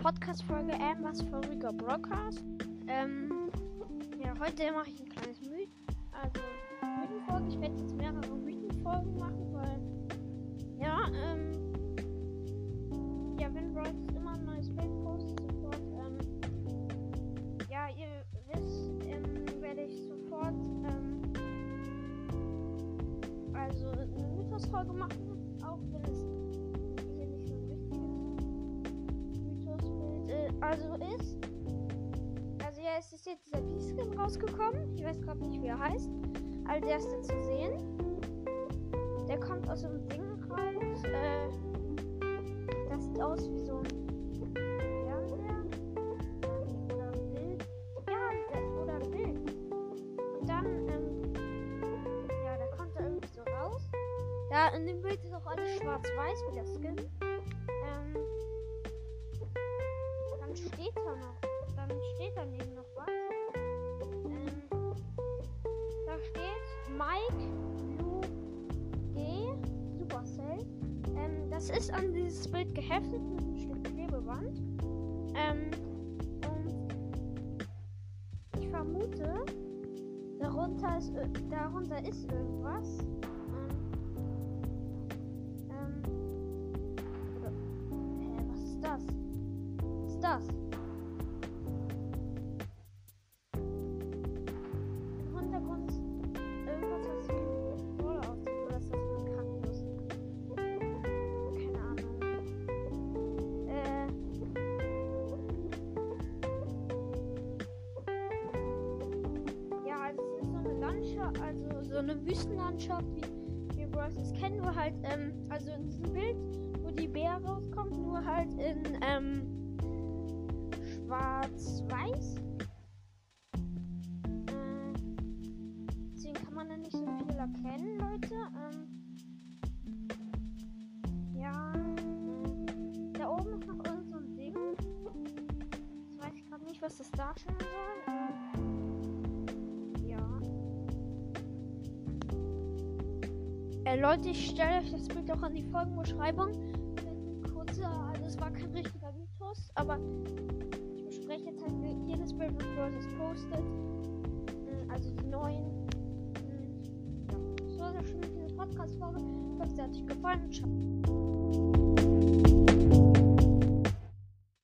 Podcast-Folge ähm, was Rico Broadcast. Ähm, ja, heute mache ich ein kleines Myth, also Mythenfolge. Ich werde jetzt mehrere Mythenfolgen machen, weil, ja, ähm, ja, wenn Bros immer ein neues Bild postet, sofort, ähm, ja, ihr wisst, ähm, werde ich sofort, ähm, also eine Mythos-Folge machen, auch wenn es also ist. Also ja, es ist jetzt dieser P-Skin rausgekommen. Ich weiß gerade nicht, wie er heißt. Als erster zu sehen. Der kommt aus so einem Ding raus. Äh, das sieht aus wie so ein Fernseher. Oder ein Bild. Ja, der- oder ein Bild. Und dann, ja, da kommt irgendwie so raus. Ja, in dem Bild ist auch alles schwarz-weiß wie der Skin. Dann steht da noch, dann steht daneben noch was. Ähm, da steht Mike Blue G Supercell. Ähm, das ist an dieses Bild geheftet mit einem Stück Klebeband. Ähm, und ich vermute, darunter ist, ir- darunter ist irgendwas. Das? Hintergrund irgendwas, was ein Brawler aussieht. Oder ist das ein Kaktus? Keine Ahnung. Äh. Ja, also es ist so eine Landschaft, also so eine Wüstenlandschaft, wie wir Bros. kennen, nur halt, ähm, also in diesem Bild, wo die Bär rauskommt, nur halt in, ähm, schwarz-weiß. Äh, deswegen kann man da nicht so viel erkennen, Leute. Ähm, ja, äh, da oben ist noch irgend so ein Ding. Ich weiß gerade nicht, was das darstellen soll. Ähm, ja. Äh, Leute, ich stelle euch das Bild auch an die Folgenbeschreibung. Ein kurzer, also es war kein richtiger Mythos, aber jetzt halt jedes was Bros. postet. Mm, Also die neuen. Mm, Ja, das war das schon mit dieser Podcast-Folge. Ich hoffe, es hat euch gefallen. Ciao.